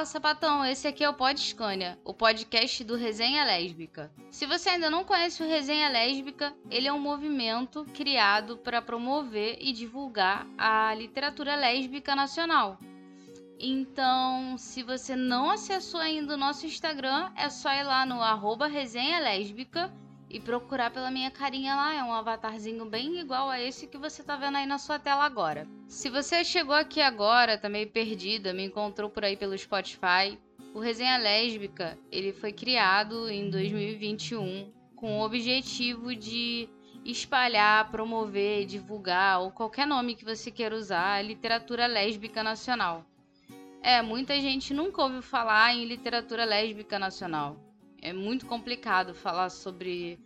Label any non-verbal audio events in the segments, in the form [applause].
Fala sapatão, esse aqui é o Pod Scania, o podcast do Resenha Lésbica. Se você ainda não conhece o Resenha Lésbica, ele é um movimento criado para promover e divulgar a literatura lésbica nacional. Então, se você não acessou ainda o nosso Instagram, é só ir lá no arroba resenha lésbica e procurar pela minha carinha lá. É um avatarzinho bem igual a esse que você tá vendo aí na sua tela agora. Se você chegou aqui agora, tá meio perdida, me encontrou por aí pelo Spotify, o Resenha Lésbica, ele foi criado em 2021 com o objetivo de espalhar, promover, divulgar ou qualquer nome que você queira usar a literatura lésbica nacional. É, muita gente nunca ouviu falar em literatura lésbica nacional. É muito complicado falar sobre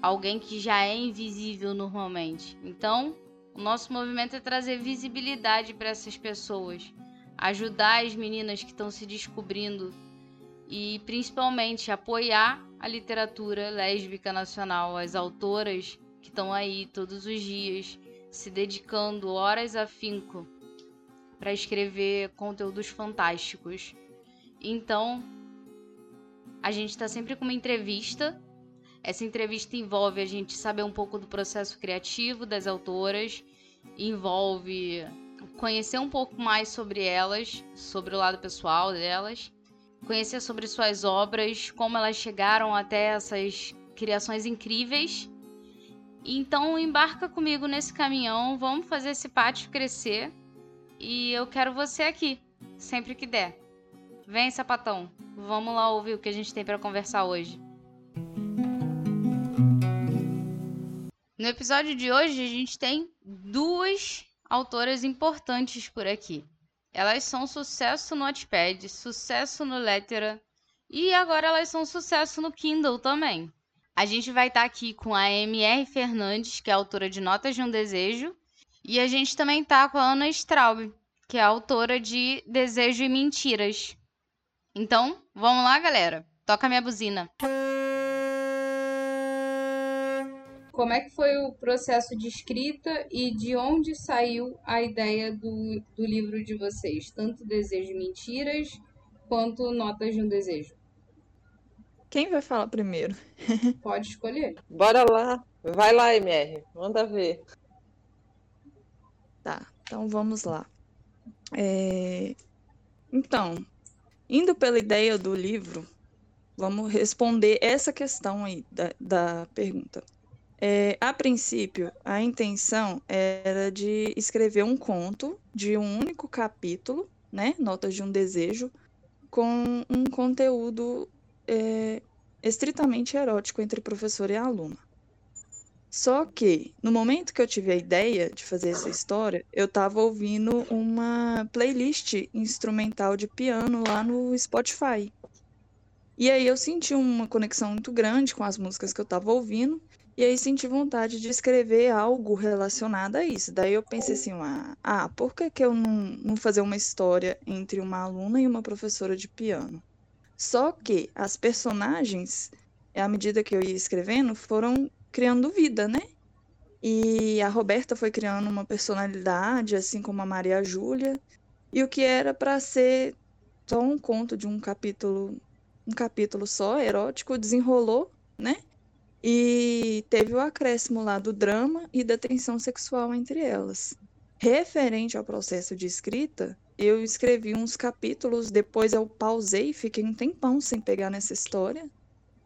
alguém que já é invisível normalmente. Então, o nosso movimento é trazer visibilidade para essas pessoas, ajudar as meninas que estão se descobrindo e principalmente apoiar a literatura lésbica nacional, as autoras que estão aí todos os dias se dedicando horas a finco para escrever conteúdos fantásticos. Então, a gente está sempre com uma entrevista. Essa entrevista envolve a gente saber um pouco do processo criativo das autoras, envolve conhecer um pouco mais sobre elas, sobre o lado pessoal delas, conhecer sobre suas obras, como elas chegaram até essas criações incríveis. Então embarca comigo nesse caminhão, vamos fazer esse pátio crescer e eu quero você aqui, sempre que der. Vem, sapatão. Vamos lá ouvir o que a gente tem para conversar hoje. No episódio de hoje, a gente tem duas autoras importantes por aqui. Elas são sucesso no Wattpad, sucesso no Lettera e agora elas são sucesso no Kindle também. A gente vai estar tá aqui com a MR Fernandes, que é autora de Notas de um Desejo, e a gente também tá com a Ana Straub, que é autora de Desejo e Mentiras. Então, vamos lá, galera. Toca minha buzina. Como é que foi o processo de escrita e de onde saiu a ideia do, do livro de vocês? Tanto Desejo e Mentiras quanto Notas de um Desejo. Quem vai falar primeiro? [laughs] Pode escolher. Bora lá. Vai lá, MR. Manda ver. Tá, então vamos lá. É... Então, indo pela ideia do livro, vamos responder essa questão aí da, da pergunta. É, a princípio, a intenção era de escrever um conto de um único capítulo, né, Notas de um Desejo, com um conteúdo é, estritamente erótico entre professor e aluna. Só que, no momento que eu tive a ideia de fazer essa história, eu estava ouvindo uma playlist instrumental de piano lá no Spotify. E aí eu senti uma conexão muito grande com as músicas que eu estava ouvindo, e aí senti vontade de escrever algo relacionado a isso. Daí eu pensei assim, ah, ah por que, que eu não, não fazer uma história entre uma aluna e uma professora de piano? Só que as personagens, à medida que eu ia escrevendo, foram criando vida, né? E a Roberta foi criando uma personalidade, assim como a Maria Júlia. E o que era para ser só um conto de um capítulo, um capítulo só, erótico, desenrolou, né? E teve o acréscimo lá do drama e da tensão sexual entre elas. Referente ao processo de escrita, eu escrevi uns capítulos, depois eu pausei, fiquei um tempão sem pegar nessa história.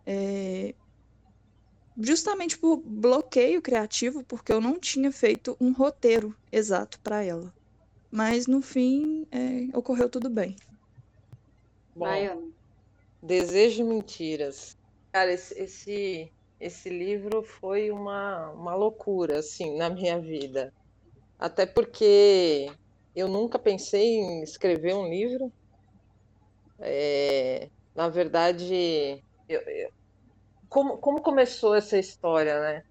É, justamente por bloqueio criativo, porque eu não tinha feito um roteiro exato para ela. Mas no fim, é, ocorreu tudo bem. Bom, Desejo e Mentiras. Cara, esse, esse, esse livro foi uma, uma loucura, assim, na minha vida. Até porque eu nunca pensei em escrever um livro. É, na verdade, eu, eu, como, como começou essa história, né?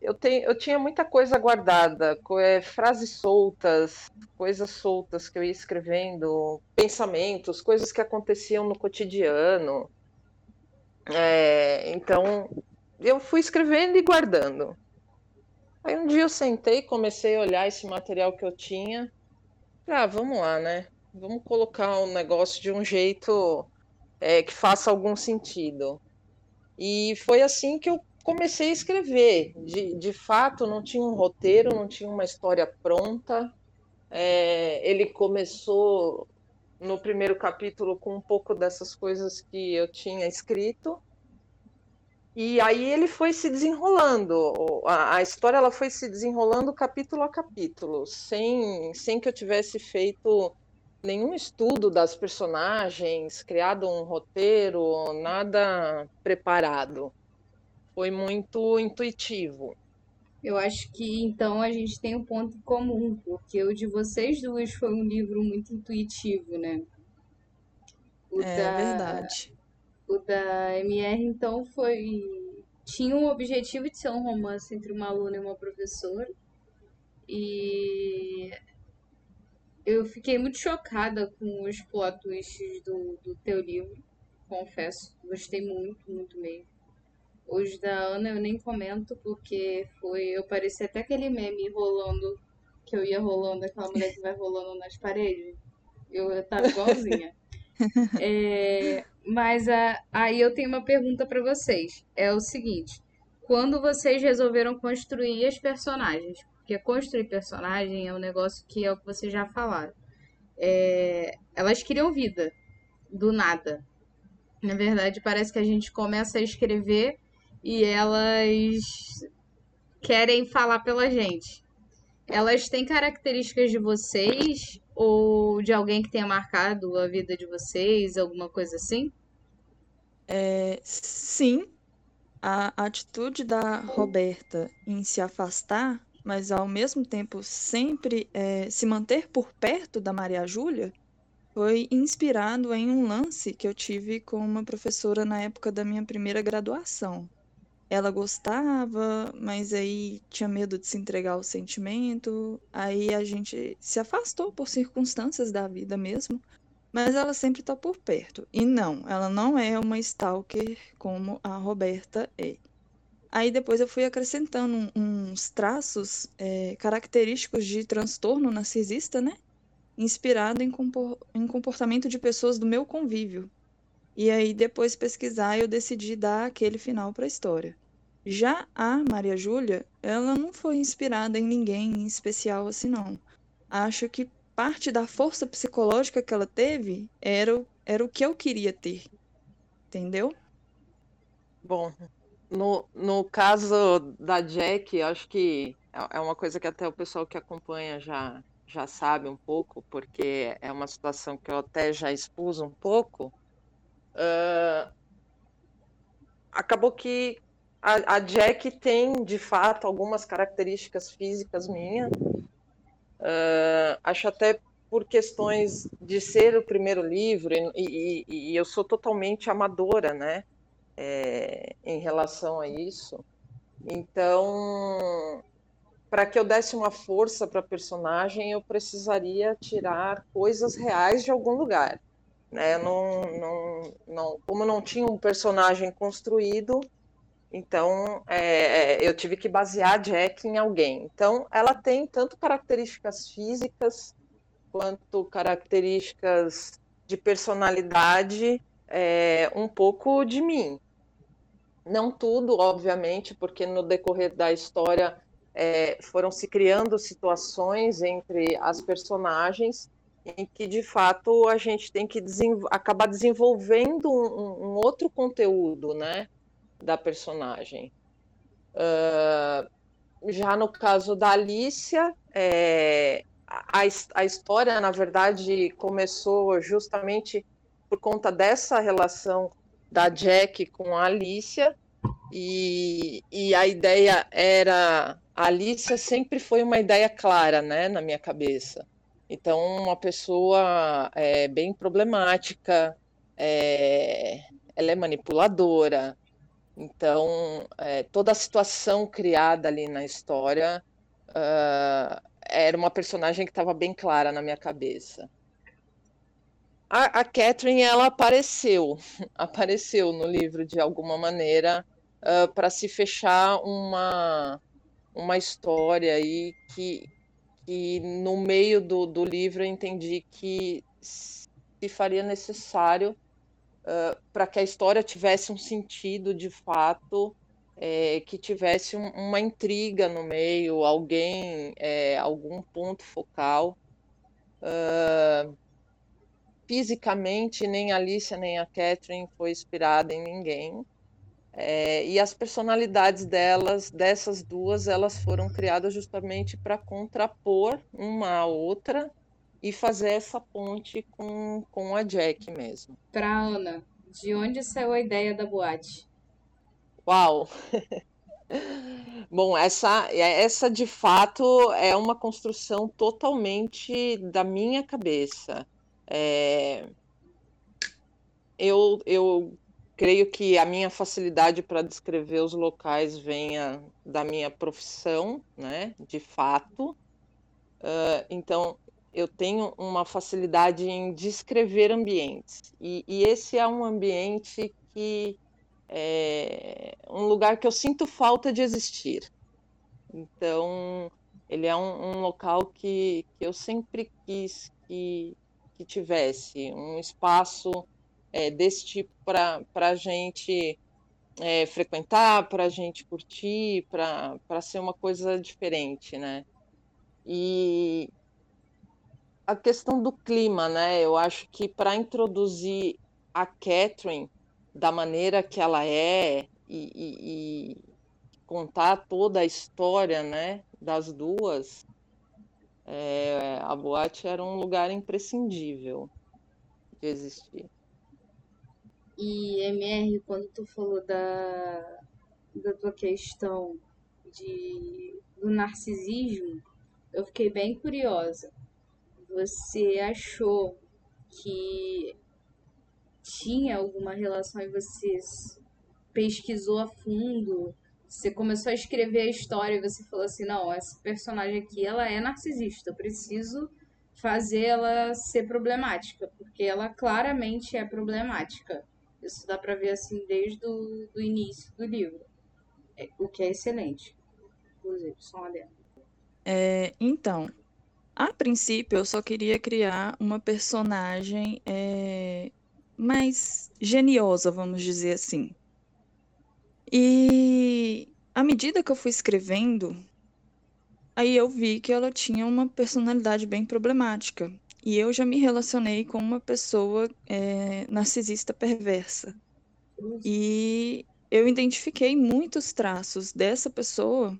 Eu, tenho, eu tinha muita coisa guardada, é, frases soltas, coisas soltas que eu ia escrevendo, pensamentos, coisas que aconteciam no cotidiano. É, então, eu fui escrevendo e guardando. Aí um dia eu sentei, comecei a olhar esse material que eu tinha. Ah, vamos lá, né? vamos colocar o um negócio de um jeito é, que faça algum sentido. E foi assim que eu comecei a escrever. De, de fato, não tinha um roteiro, não tinha uma história pronta. É, ele começou no primeiro capítulo com um pouco dessas coisas que eu tinha escrito. E aí ele foi se desenrolando. A, a, história ela foi se desenrolando capítulo a capítulo, sem, sem que eu tivesse feito nenhum estudo das personagens, criado um roteiro, nada preparado. Foi muito intuitivo. Eu acho que então a gente tem um ponto em comum, porque o de vocês duas foi um livro muito intuitivo, né? O é da... verdade. O da MR, então, foi. Tinha um objetivo de ser um romance entre uma aluna e uma professora. E eu fiquei muito chocada com os plot twists do, do teu livro, confesso. Gostei muito, muito mesmo. Os da Ana eu nem comento, porque foi. Eu parecia até aquele meme rolando, que eu ia rolando, aquela mulher que vai rolando nas paredes. Eu, eu tava igualzinha. [laughs] é, mas a, aí eu tenho uma pergunta para vocês. É o seguinte: quando vocês resolveram construir as personagens? Porque construir personagem é um negócio que é o que vocês já falaram. É, elas criam vida do nada. Na verdade, parece que a gente começa a escrever e elas querem falar pela gente. Elas têm características de vocês ou de alguém que tenha marcado a vida de vocês, alguma coisa assim? É, sim, a atitude da Roberta em se afastar, mas ao mesmo tempo sempre é, se manter por perto da Maria Júlia, foi inspirado em um lance que eu tive com uma professora na época da minha primeira graduação ela gostava, mas aí tinha medo de se entregar ao sentimento. Aí a gente se afastou por circunstâncias da vida mesmo. Mas ela sempre está por perto. E não, ela não é uma stalker como a Roberta é. Aí depois eu fui acrescentando uns traços é, característicos de transtorno narcisista, né? Inspirado em, em comportamento de pessoas do meu convívio. E aí, depois pesquisar, eu decidi dar aquele final para a história. Já a Maria Júlia, ela não foi inspirada em ninguém em especial assim, não. Acho que parte da força psicológica que ela teve era, era o que eu queria ter. Entendeu? Bom, no, no caso da Jack, acho que é, é uma coisa que até o pessoal que acompanha já, já sabe um pouco, porque é uma situação que eu até já expus um pouco. Uh, acabou que a, a Jack tem, de fato, algumas características físicas minhas. Uh, acho até por questões de ser o primeiro livro, e, e, e eu sou totalmente amadora, né? É, em relação a isso. Então, para que eu desse uma força para a personagem, eu precisaria tirar coisas reais de algum lugar. Né? Não, não, não, como não tinha um personagem construído, então, é, é, eu tive que basear Jack em alguém. Então, ela tem tanto características físicas quanto características de personalidade, é, um pouco de mim. Não tudo, obviamente, porque no decorrer da história é, foram se criando situações entre as personagens em que, de fato, a gente tem que acabar desenvolvendo um, um outro conteúdo, né? da personagem. Uh, já no caso da Alicia, é, a, a história, na verdade, começou justamente por conta dessa relação da Jack com a Alicia, e, e a ideia era. A Alicia sempre foi uma ideia clara, né, na minha cabeça. Então, uma pessoa é, bem problemática, é, ela é manipuladora, então, é, toda a situação criada ali na história uh, era uma personagem que estava bem clara na minha cabeça. A, a Catherine, ela apareceu, [laughs] apareceu no livro de alguma maneira uh, para se fechar uma, uma história aí que, que no meio do, do livro eu entendi que se faria necessário uh, para que a história tivesse um sentido de fato, é, que tivesse um, uma intriga no meio, alguém, é, algum ponto focal. Uh, fisicamente, nem a Alicia nem a Catherine foi inspirada em ninguém. É, e as personalidades delas, dessas duas, elas foram criadas justamente para contrapor uma à outra e fazer essa ponte com, com a Jack mesmo. Para Ana, de onde saiu a ideia da boate? Uau! [laughs] Bom, essa, essa de fato é uma construção totalmente da minha cabeça. É, eu, eu creio que a minha facilidade para descrever os locais venha da minha profissão, né, de fato. Uh, então, eu tenho uma facilidade em descrever ambientes. E, e, esse é um ambiente que é um lugar que eu sinto falta de existir. Então, ele é um, um local que, que eu sempre quis que, que tivesse um espaço é, desse tipo para a gente é, frequentar, para a gente curtir, para ser uma coisa diferente, né? E a questão do clima, né? Eu acho que para introduzir a Catherine da maneira que ela é e, e, e, contar toda a história, né, das duas, é, a boate era um lugar imprescindível de existir. E MR, quando tu falou da, da tua questão de, do narcisismo, eu fiquei bem curiosa. Você achou que tinha alguma relação e você pesquisou a fundo? Você começou a escrever a história e você falou assim: não, essa personagem aqui ela é narcisista, eu preciso fazer ela ser problemática, porque ela claramente é problemática. Isso dá para ver assim desde o do início do livro, é, o que é excelente. Inclusive, só uma é, Então, a princípio eu só queria criar uma personagem é, mais geniosa, vamos dizer assim. E à medida que eu fui escrevendo, aí eu vi que ela tinha uma personalidade bem problemática. E eu já me relacionei com uma pessoa é, narcisista perversa. E eu identifiquei muitos traços dessa pessoa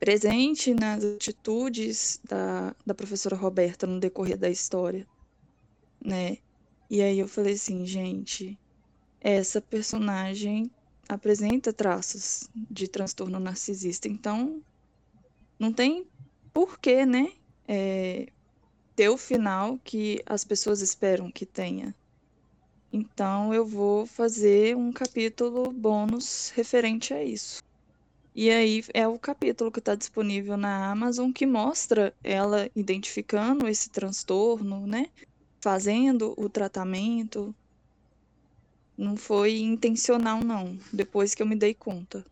presente nas atitudes da, da professora Roberta no decorrer da história, né? E aí eu falei assim, gente, essa personagem apresenta traços de transtorno narcisista, então não tem porquê, né? É, ter o final que as pessoas esperam que tenha. Então eu vou fazer um capítulo bônus referente a isso. E aí é o capítulo que está disponível na Amazon que mostra ela identificando esse transtorno, né? Fazendo o tratamento. Não foi intencional, não, depois que eu me dei conta.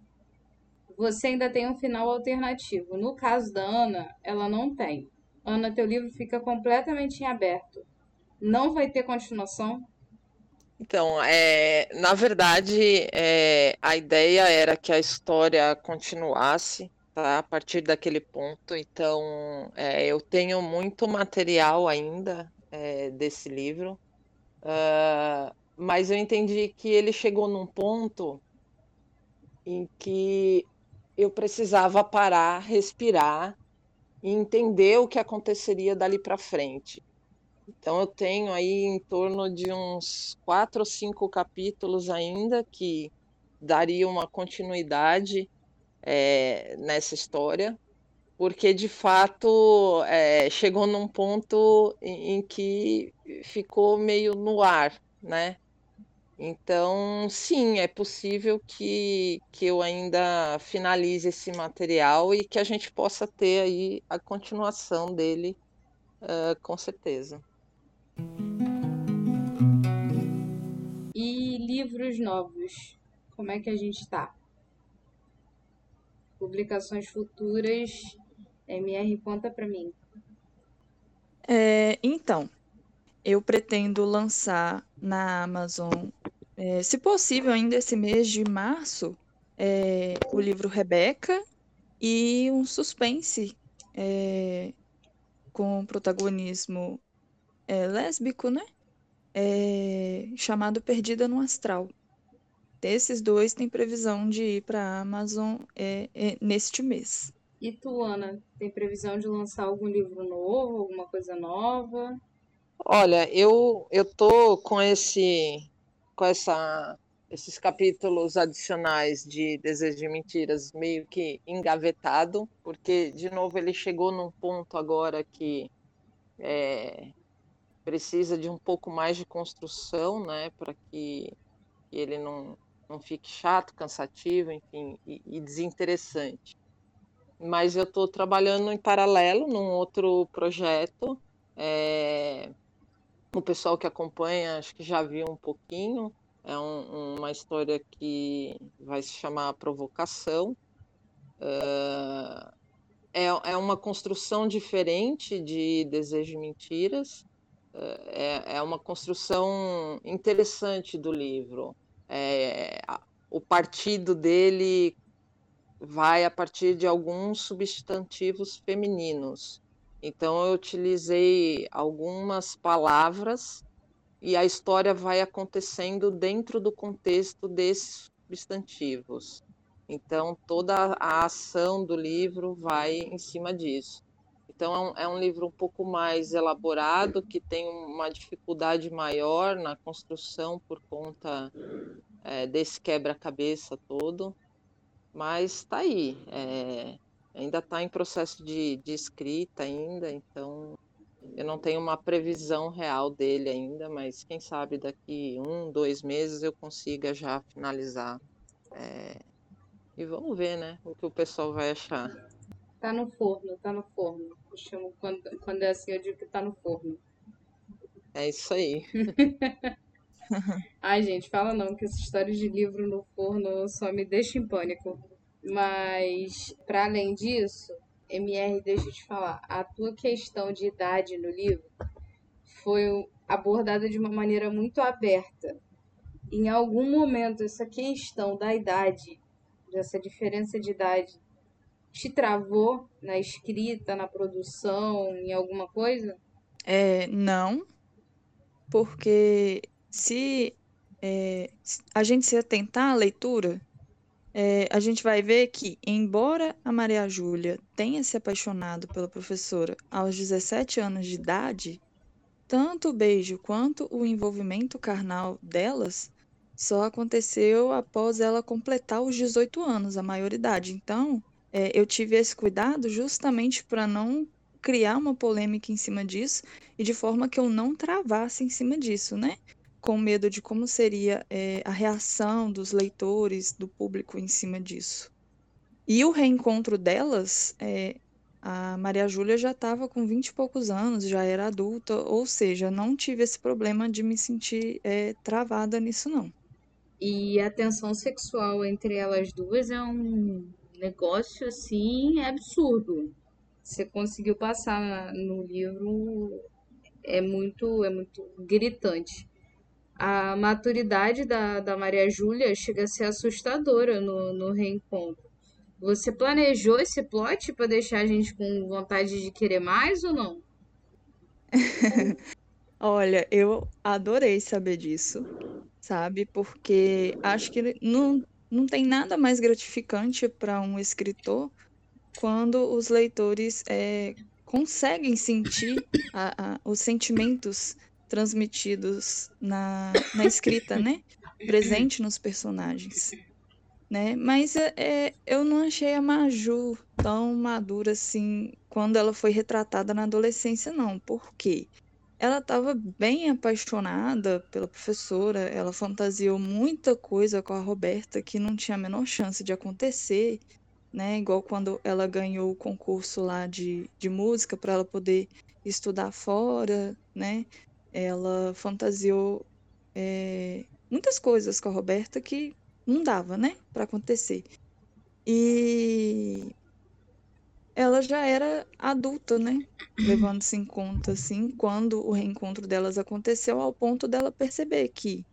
Você ainda tem um final alternativo. No caso da Ana, ela não tem. Ana, teu livro fica completamente em aberto. Não vai ter continuação? Então, é, na verdade, é, a ideia era que a história continuasse tá, a partir daquele ponto. Então, é, eu tenho muito material ainda é, desse livro, uh, mas eu entendi que ele chegou num ponto em que eu precisava parar, respirar e entender o que aconteceria dali para frente. Então eu tenho aí em torno de uns quatro ou cinco capítulos ainda que daria uma continuidade é, nessa história, porque de fato é, chegou num ponto em, em que ficou meio no ar, né? Então, sim, é possível que, que eu ainda finalize esse material e que a gente possa ter aí a continuação dele, uh, com certeza. E livros novos, como é que a gente está? Publicações futuras, MR, conta para mim. É, então, eu pretendo lançar na Amazon, é, se possível, ainda esse mês de março, é, o livro Rebeca e um suspense é, com protagonismo é, lésbico, né? É, chamado Perdida no Astral. Esses dois têm previsão de ir para a Amazon é, é, neste mês. E tu, Ana, tem previsão de lançar algum livro novo, alguma coisa nova? Olha, eu eu tô com esse com essa esses capítulos adicionais de Desejo de Mentiras meio que engavetado, porque de novo ele chegou num ponto agora que é, precisa de um pouco mais de construção, né, para que, que, ele não, não fique chato, cansativo, enfim, e, e desinteressante. Mas eu estou trabalhando em paralelo num outro projeto. É, o pessoal que acompanha acho que já viu um pouquinho. É um, uma história que vai se chamar Provocação. É, é uma construção diferente de Desejo de Mentiras. É, é uma construção interessante do livro. É, o partido dele vai a partir de alguns substantivos femininos. Então eu utilizei algumas palavras e a história vai acontecendo dentro do contexto desses substantivos. Então toda a ação do livro vai em cima disso. Então é um, é um livro um pouco mais elaborado, que tem uma dificuldade maior na construção por conta é, desse quebra-cabeça todo, mas está aí. É, ainda está em processo de, de escrita ainda, então eu não tenho uma previsão real dele ainda, mas quem sabe daqui um, dois meses eu consiga já finalizar. É... E vamos ver, né, o que o pessoal vai achar. Tá no forno, tá no forno. Eu chamo quando, quando é assim, eu digo que tá no forno. É isso aí. [laughs] Ai, gente, fala não, que essa história de livro no forno só me deixa em pânico. Mas, para além disso, MR, deixa eu te falar, a tua questão de idade no livro foi abordada de uma maneira muito aberta. Em algum momento, essa questão da idade, dessa diferença de idade, te travou na escrita, na produção, em alguma coisa? É, não, porque se é, a gente se atentar à leitura, é, a gente vai ver que, embora a Maria Júlia tenha se apaixonado pela professora aos 17 anos de idade, tanto o beijo quanto o envolvimento carnal delas só aconteceu após ela completar os 18 anos, a maioridade. Então, é, eu tive esse cuidado justamente para não criar uma polêmica em cima disso e de forma que eu não travasse em cima disso, né? Com medo de como seria é, a reação dos leitores, do público em cima disso. E o reencontro delas, é, a Maria Júlia já estava com vinte e poucos anos, já era adulta, ou seja, não tive esse problema de me sentir é, travada nisso, não. E a tensão sexual entre elas duas é um negócio assim absurdo. Você conseguiu passar no livro é muito é muito gritante a maturidade da, da Maria Júlia chega a ser assustadora no, no reencontro. Você planejou esse plot para deixar a gente com vontade de querer mais ou não? [laughs] Olha, eu adorei saber disso, sabe? Porque acho que não, não tem nada mais gratificante para um escritor quando os leitores é, conseguem sentir a, a, os sentimentos transmitidos na, na escrita, né? Presente nos personagens. Né? Mas é, é, eu não achei a Maju tão madura assim quando ela foi retratada na adolescência, não. Por quê? Ela estava bem apaixonada pela professora, ela fantasiou muita coisa com a Roberta que não tinha a menor chance de acontecer, né? Igual quando ela ganhou o concurso lá de, de música para ela poder estudar fora, né? Ela fantasiou é, muitas coisas com a Roberta que não dava, né, para acontecer. E ela já era adulta, né? Levando-se em conta, assim, quando o reencontro delas aconteceu, ao ponto dela perceber que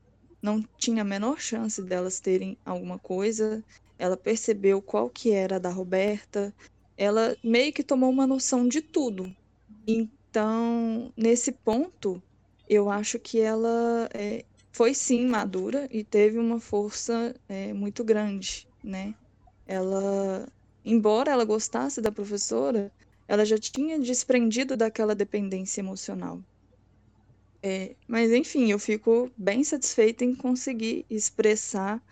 não tinha a menor chance delas terem alguma coisa. Ela percebeu qual que era a da Roberta. Ela meio que tomou uma noção de tudo. Então, nesse ponto, eu acho que ela é, foi sim madura e teve uma força é, muito grande, né? Ela, embora ela gostasse da professora, ela já tinha desprendido daquela dependência emocional. É, mas enfim, eu fico bem satisfeita em conseguir expressar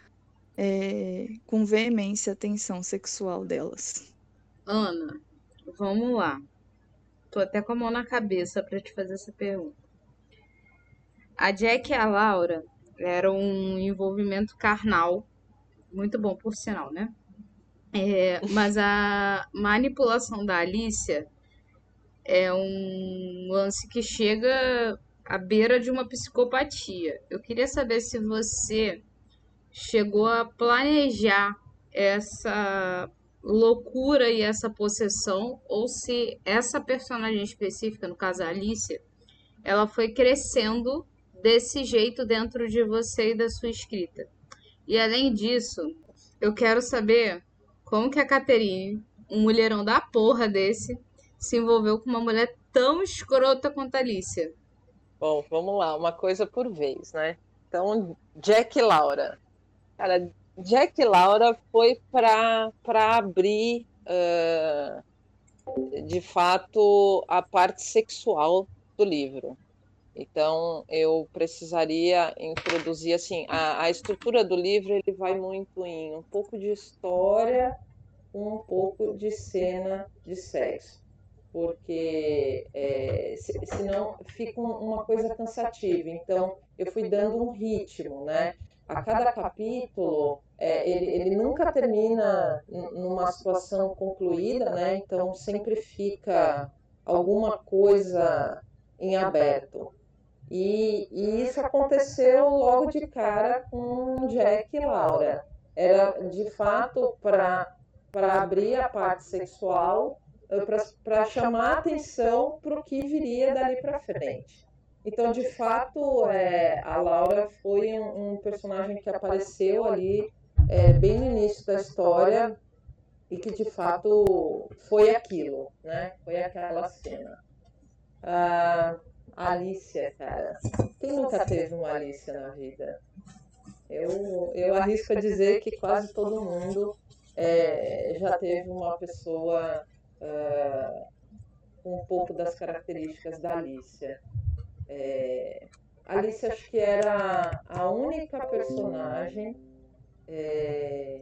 é, com veemência a tensão sexual delas. Ana, vamos lá. Tô até com a mão na cabeça para te fazer essa pergunta. A Jack e a Laura era um envolvimento carnal, muito bom por sinal, né? É, mas a manipulação da Alicia é um lance que chega à beira de uma psicopatia. Eu queria saber se você chegou a planejar essa loucura e essa possessão, ou se essa personagem específica, no caso a Alicia, ela foi crescendo desse jeito dentro de você e da sua escrita. E além disso, eu quero saber como que a Caterine, um mulherão da porra desse, se envolveu com uma mulher tão escrota quanto a Alicia. Bom, vamos lá, uma coisa por vez, né? Então, Jack e Laura. Cara, Jack e Laura foi para abrir, uh, de fato, a parte sexual do livro. Então, eu precisaria introduzir, assim, a, a estrutura do livro, ele vai muito em um pouco de história, um pouco de cena de sexo, porque é, se, senão fica uma coisa cansativa. Então, eu fui dando um ritmo, né? A cada capítulo, é, ele, ele nunca termina numa situação concluída, né? Então, sempre fica alguma coisa em aberto. E, e isso aconteceu logo de cara com Jack e Laura. Era de fato para abrir a parte sexual, eh, para chamar atenção para o que viria dali para frente. Então, de fato, é, a Laura foi um, um personagem que apareceu ali é, bem no início da história e que, de fato, foi aquilo, né? Foi aquela cena. Ah, Alicia, cara. Quem nunca teve uma Alicia na vida? Eu, eu arrisco a dizer que quase todo mundo é, já teve uma pessoa com um pouco das características da Alicia. É, Alicia acho que era a única personagem é,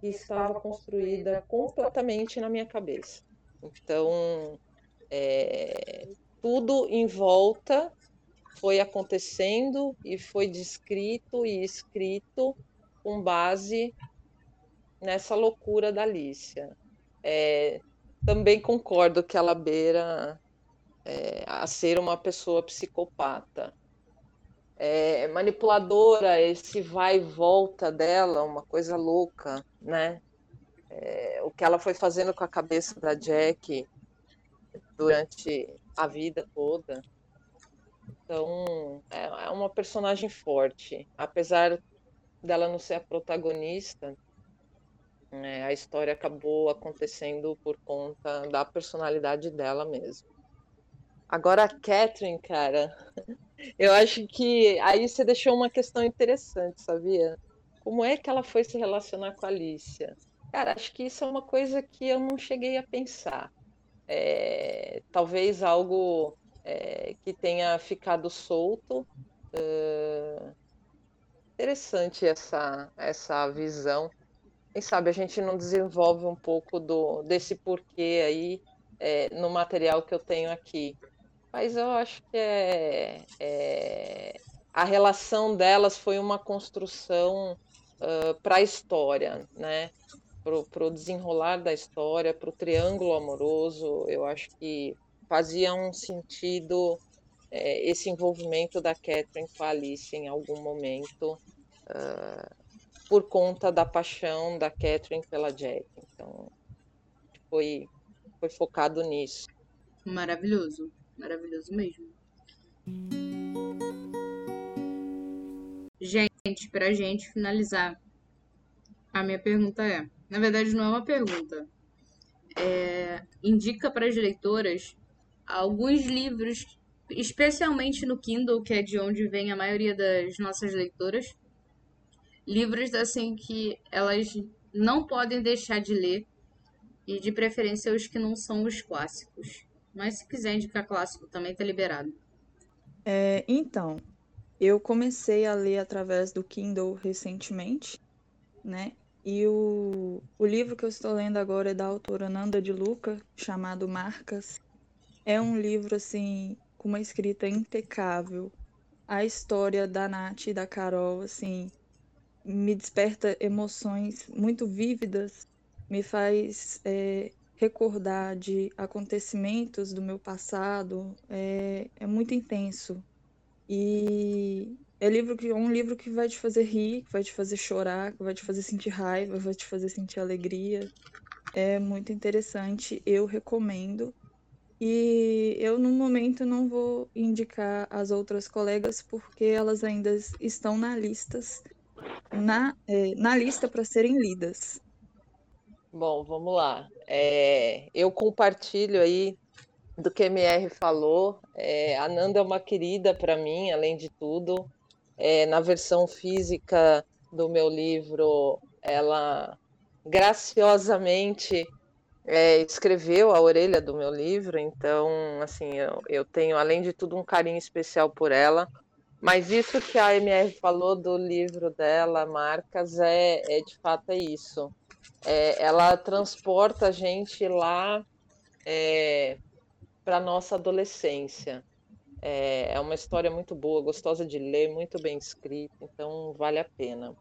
que estava construída completamente na minha cabeça. Então, é, tudo em volta foi acontecendo e foi descrito e escrito com base nessa loucura da Alicia. É, também concordo que ela beira é, a ser uma pessoa psicopata. É, manipuladora, esse vai e volta dela, uma coisa louca, né? É, o que ela foi fazendo com a cabeça da Jack durante a vida toda. Então, é, é uma personagem forte. Apesar dela não ser a protagonista, é, a história acabou acontecendo por conta da personalidade dela mesmo. Agora, a Catherine, cara, [laughs] eu acho que aí você deixou uma questão interessante, sabia? Como é que ela foi se relacionar com a Alicia? Cara, acho que isso é uma coisa que eu não cheguei a pensar é, talvez algo é, que tenha ficado solto. É, interessante essa, essa visão. Quem sabe a gente não desenvolve um pouco do, desse porquê aí é, no material que eu tenho aqui. Mas eu acho que é, é a relação delas foi uma construção uh, para a história, né? Para o desenrolar da história, para o triângulo amoroso, eu acho que fazia um sentido é, esse envolvimento da Catherine com a Alice em algum momento, uh, por conta da paixão da Catherine pela Jack. Então, foi, foi focado nisso. Maravilhoso, maravilhoso mesmo. Gente, pra gente finalizar, a minha pergunta é: na verdade, não é uma pergunta. É, indica para as leitoras alguns livros, especialmente no Kindle, que é de onde vem a maioria das nossas leitoras. Livros assim que elas não podem deixar de ler e de preferência os que não são os clássicos. Mas se quiser indicar clássico também tá liberado. É, então, eu comecei a ler através do Kindle recentemente, né? E o, o livro que eu estou lendo agora é da autora Nanda de Luca, chamado Marcas. É um livro, assim, com uma escrita impecável. A história da Nath e da Carol, assim, me desperta emoções muito vívidas, me faz é, recordar de acontecimentos do meu passado. É, é muito intenso. E é livro que, é um livro que vai te fazer rir, que vai te fazer chorar, que vai te fazer sentir raiva, vai te fazer sentir alegria. É muito interessante, eu recomendo. E eu, no momento, não vou indicar as outras colegas porque elas ainda estão na, listas, na, é, na lista para serem lidas. Bom, vamos lá. É, eu compartilho aí do que a MR falou. É, a Nanda é uma querida para mim, além de tudo. É, na versão física do meu livro, ela graciosamente é, escreveu a orelha do meu livro, então, assim, eu, eu, tenho, além de tudo, um carinho especial por ela. Mas isso que a MR falou do livro dela, Marcas, é, é de fato é isso. É, ela transporta a gente lá é, para nossa adolescência. É, é uma história muito boa, gostosa de ler, muito bem escrita, então vale a pena.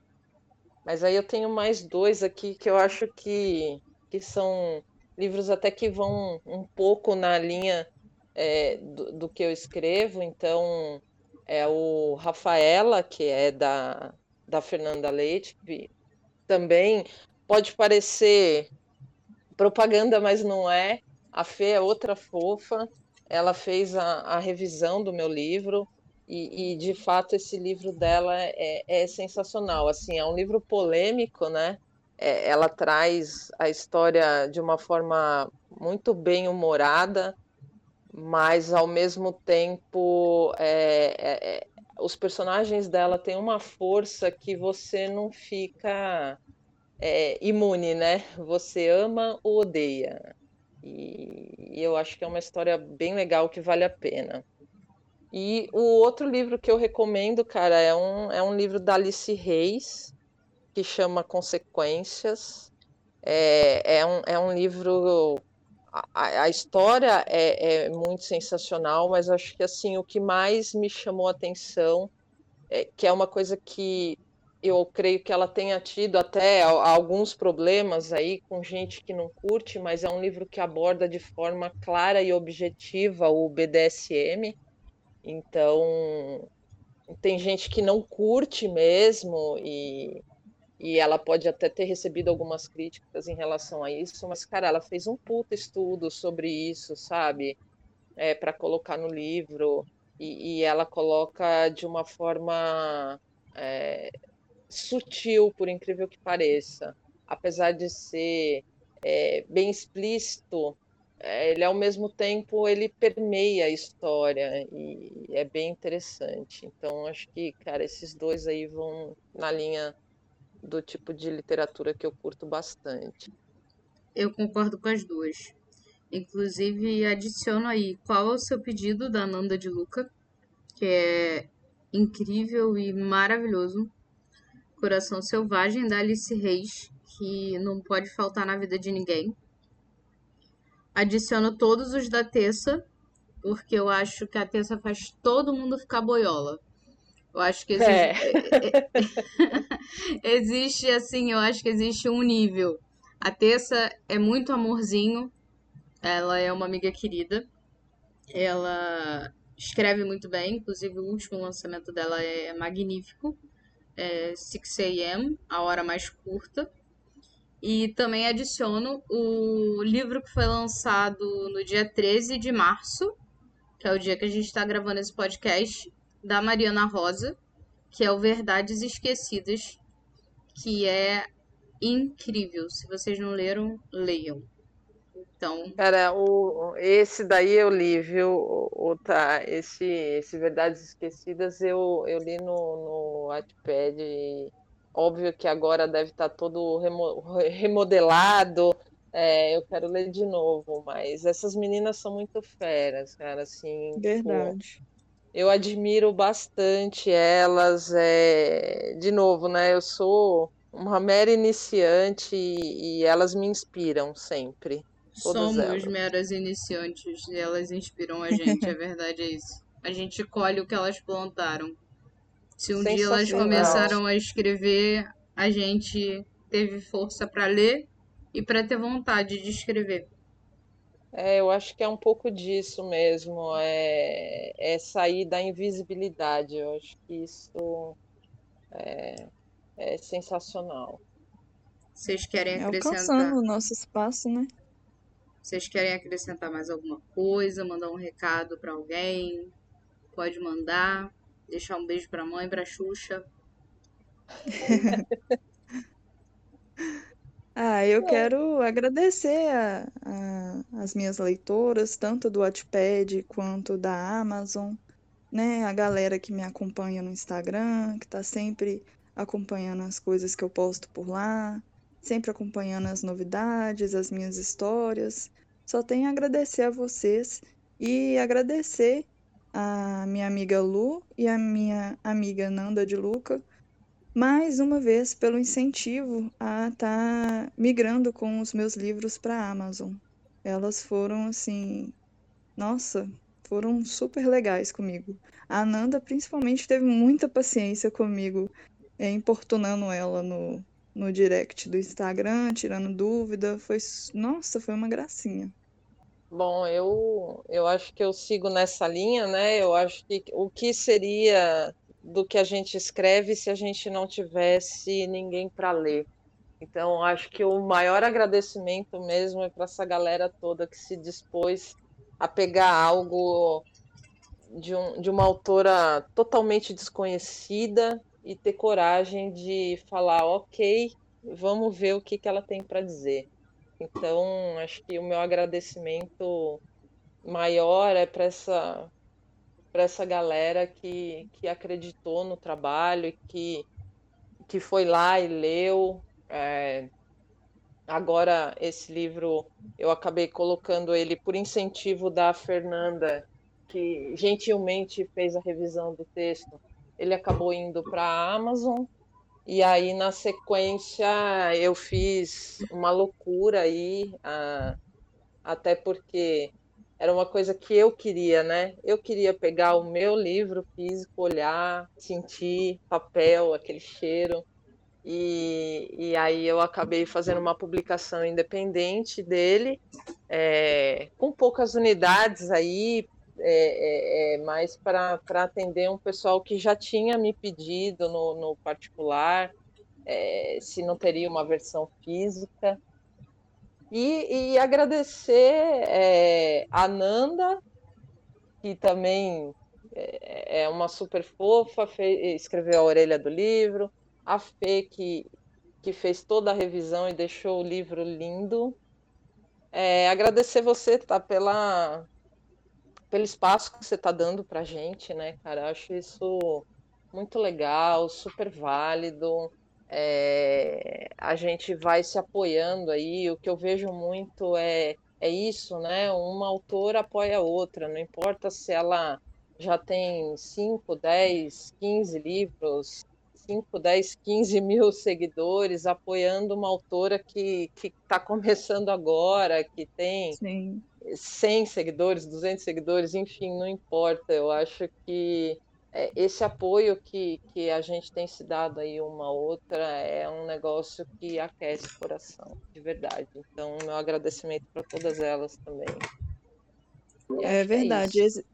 Mas aí eu tenho mais dois aqui que eu acho que, que são livros até que vão um pouco na linha é, do, do, que eu escrevo. Então, é o Rafaela, que é da, da Fernanda Leite, também pode parecer propaganda, mas não é. A Fê é outra fofa ela fez a, a revisão do meu livro e, e, de fato esse livro dela é, é, sensacional. Assim, é um livro polêmico, né? É, ela traz a história de uma forma muito bem humorada, mas ao mesmo tempo é, é, é, os personagens dela têm uma força que você não fica é, imune, né? Você ama ou odeia. E, eu acho que é uma história bem legal que vale a pena. E o outro livro que eu recomendo, cara, é um, é um livro da Alice Reis, que chama Consequências. É, é, um, é um livro. A, a história é, é, muito sensacional, mas acho que assim o que mais me chamou a atenção é que é uma coisa que eu creio que ela tenha tido até alguns problemas aí com gente que não curte, mas é um livro que aborda de forma clara e objetiva o BDSM. Então, tem gente que não curte mesmo e, e ela pode até ter recebido algumas críticas em relação a isso, mas, cara, ela fez um puta estudo sobre isso, sabe? É, para colocar no livro. E, e, ela coloca de uma forma é, sutil, por incrível que pareça. Apesar de ser é, bem explícito, é, ele ao mesmo tempo ele permeia a história e é bem interessante. Então acho que, cara, esses dois aí vão na linha do tipo de literatura que eu curto bastante. Eu concordo com as duas. Inclusive, adiciono aí qual é o seu pedido da Nanda de Luca, que é incrível e maravilhoso. Coração Selvagem, da Alice Reis, que não pode faltar na vida de ninguém. Adiciono todos os da Tessa, porque eu acho que a Tessa faz todo mundo ficar boiola. Eu acho que existe, é. [laughs] existe assim, eu acho que existe um nível. A Tessa é muito amorzinho, ela é uma amiga querida, ela escreve muito bem, inclusive o último lançamento dela é magnífico é, 6 a.m., a hora mais curta. E também adiciono o livro que foi lançado no dia 13 de março, que é o dia que a gente está gravando esse podcast, da Mariana Rosa, que é o Verdades Esquecidas, que é incrível. Se vocês não leram, leiam. Então. Cara, o, esse daí eu li, viu? O, tá, esse, esse Verdades Esquecidas eu, eu li no, no Wattpad. Óbvio que agora deve estar tá todo remodelado. É, eu quero ler de novo, mas essas meninas são muito feras, cara, assim. Tipo, Verdade. eu admiro bastante elas. É... De novo, né? Eu sou uma mera iniciante e, e elas me inspiram sempre. Somos elas. meras iniciantes e elas inspiram a gente, a [laughs] verdade é isso. A gente colhe o que elas plantaram. Se um dia elas começaram a escrever, a gente teve força para ler e para ter vontade de escrever. É, eu acho que é um pouco disso mesmo, é, é sair da invisibilidade. Eu acho que isso é, é sensacional. Vocês querem é acrescentar? Alcançando o nosso espaço, né? Vocês querem acrescentar mais alguma coisa? Mandar um recado para alguém? Pode mandar. Deixar um beijo para a mãe, para a Xuxa. [laughs] ah, eu quero agradecer a, a, as minhas leitoras, tanto do Wattpad quanto da Amazon, né? A galera que me acompanha no Instagram, que está sempre acompanhando as coisas que eu posto por lá, sempre acompanhando as novidades, as minhas histórias. Só tenho a agradecer a vocês e agradecer a minha amiga Lu e a minha amiga Nanda de Luca mais uma vez pelo incentivo a estar tá migrando com os meus livros para a Amazon. Elas foram assim, nossa, foram super legais comigo. A Nanda principalmente teve muita paciência comigo, é, importunando ela no, no direct do Instagram, tirando dúvida. Foi, nossa, foi uma gracinha. Bom, eu, eu acho que eu sigo nessa linha, né? Eu acho que o que seria do que a gente escreve se a gente não tivesse ninguém para ler. Então, acho que o maior agradecimento mesmo é para essa galera toda que se dispôs a pegar algo de, um, de uma autora totalmente desconhecida e ter coragem de falar, ok, vamos ver o que, que ela tem para dizer. Então, acho que o meu agradecimento maior é para essa para essa galera que, que acreditou no trabalho, que, que foi lá e leu. É, agora, esse livro, eu acabei colocando ele por incentivo da Fernanda, que gentilmente fez a revisão do texto. Ele acabou indo para a Amazon e aí, na sequência, eu fiz uma loucura aí, ah, até porque era uma coisa que eu queria, né? Eu queria pegar o meu livro físico, olhar, sentir papel, aquele cheiro. E, e aí eu acabei fazendo uma publicação independente dele, é, com poucas unidades aí, é, é, é mais para atender um pessoal que já tinha me pedido no, no particular é, se não teria uma versão física. E, e agradecer é, a Nanda, que também é, uma super fofa, fez, escreveu a orelha do livro, a Fê, que, que fez toda a revisão e deixou o livro lindo. É, agradecer você tá, pela, pelo espaço que você está dando para a gente, né, cara? acho isso muito legal, super válido. É, a gente vai se apoiando aí. O que eu vejo muito é, é isso, né? Uma autora apoia a outra, não importa se ela já tem 5, 10, 15 livros, 5, 10, 15 mil seguidores apoiando uma autora que está começando agora, que tem. 100 seguidores, 200 seguidores, enfim, não importa. Eu acho que é, esse apoio que, que a gente tem se dado aí uma outra é um negócio que aquece o coração, de verdade. Então, meu agradecimento para todas elas também. É, é verdade. É esse,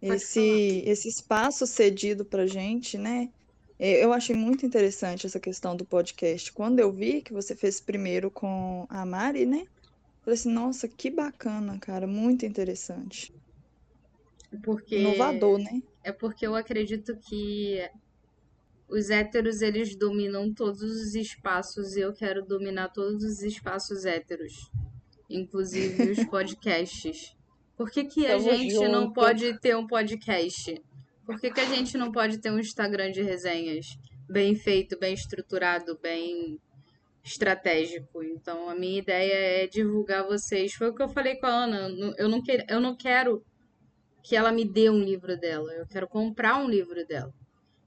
esse, esse espaço cedido para gente, né? É, eu achei muito interessante essa questão do podcast. Quando eu vi que você fez primeiro com a Mari, né? Falei assim, nossa, que bacana, cara, muito interessante. Porque Inovador, né? é porque eu acredito que os héteros eles dominam todos os espaços e eu quero dominar todos os espaços héteros, inclusive os [laughs] podcasts. Por que, que a gente não junto. pode ter um podcast? Por que, que a gente não pode ter um Instagram de resenhas bem feito, bem estruturado, bem estratégico? Então, a minha ideia é divulgar vocês. Foi o que eu falei com a Ana. Eu não, quer, eu não quero que ela me dê um livro dela. Eu quero comprar um livro dela.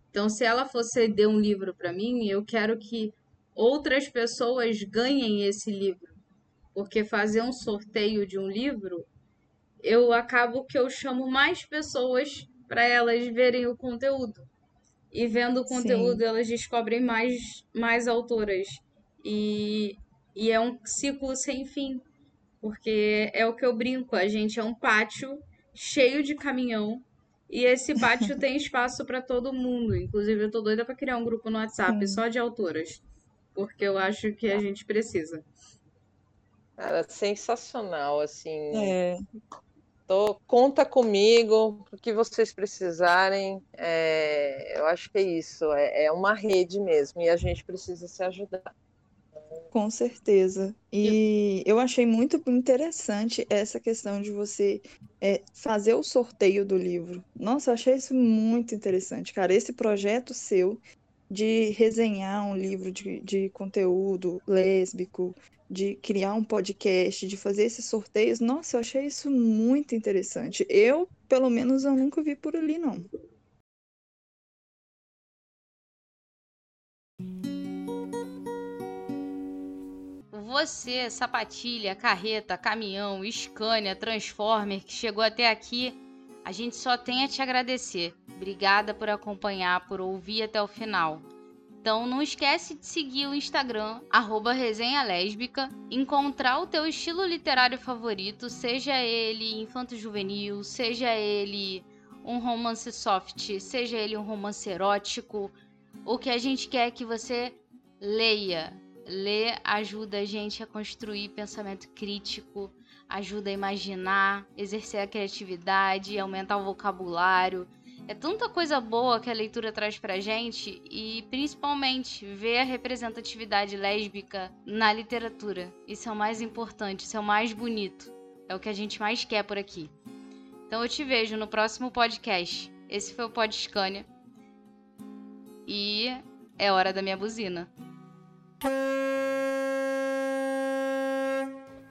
Então, se ela for ceder um livro para mim, eu quero que outras pessoas ganhem esse livro. Porque fazer um sorteio de um livro, eu acabo que eu chamo mais pessoas para elas verem o conteúdo. E vendo o Sim. conteúdo, elas descobrem mais, mais autoras. E, e é um ciclo sem fim. Porque é o que eu brinco, a gente é um pátio cheio de caminhão e esse pátio [laughs] tem espaço para todo mundo. Inclusive, eu tô doida para criar um grupo no WhatsApp Sim. só de autoras, porque eu acho que a gente precisa. Cara, sensacional, assim. É, Tô, conta comigo, o que vocês precisarem. É, eu acho que é isso, é, é uma rede mesmo, e a gente precisa se ajudar. Com certeza. E eu achei muito interessante essa questão de você é, fazer o sorteio do livro. Nossa, eu achei isso muito interessante, cara. Esse projeto seu de resenhar um livro de, de conteúdo lésbico, de criar um podcast, de fazer esses sorteios, nossa, eu achei isso muito interessante. Eu, pelo menos, eu nunca vi por ali, não. Você, sapatilha, carreta, caminhão, Scania, Transformer que chegou até aqui, a gente só tem a te agradecer. Obrigada por acompanhar, por ouvir até o final. Então não esquece de seguir o Instagram, arroba resenha lésbica, encontrar o teu estilo literário favorito, seja ele infanto-juvenil, seja ele um romance soft, seja ele um romance erótico. O que a gente quer é que você leia. Ler ajuda a gente a construir pensamento crítico, ajuda a imaginar, exercer a criatividade, aumentar o vocabulário. É tanta coisa boa que a leitura traz pra gente e principalmente ver a representatividade lésbica na literatura. Isso é o mais importante, isso é o mais bonito. É o que a gente mais quer por aqui. Então eu te vejo no próximo podcast. Esse foi o Pod Scania. E é hora da minha buzina. Música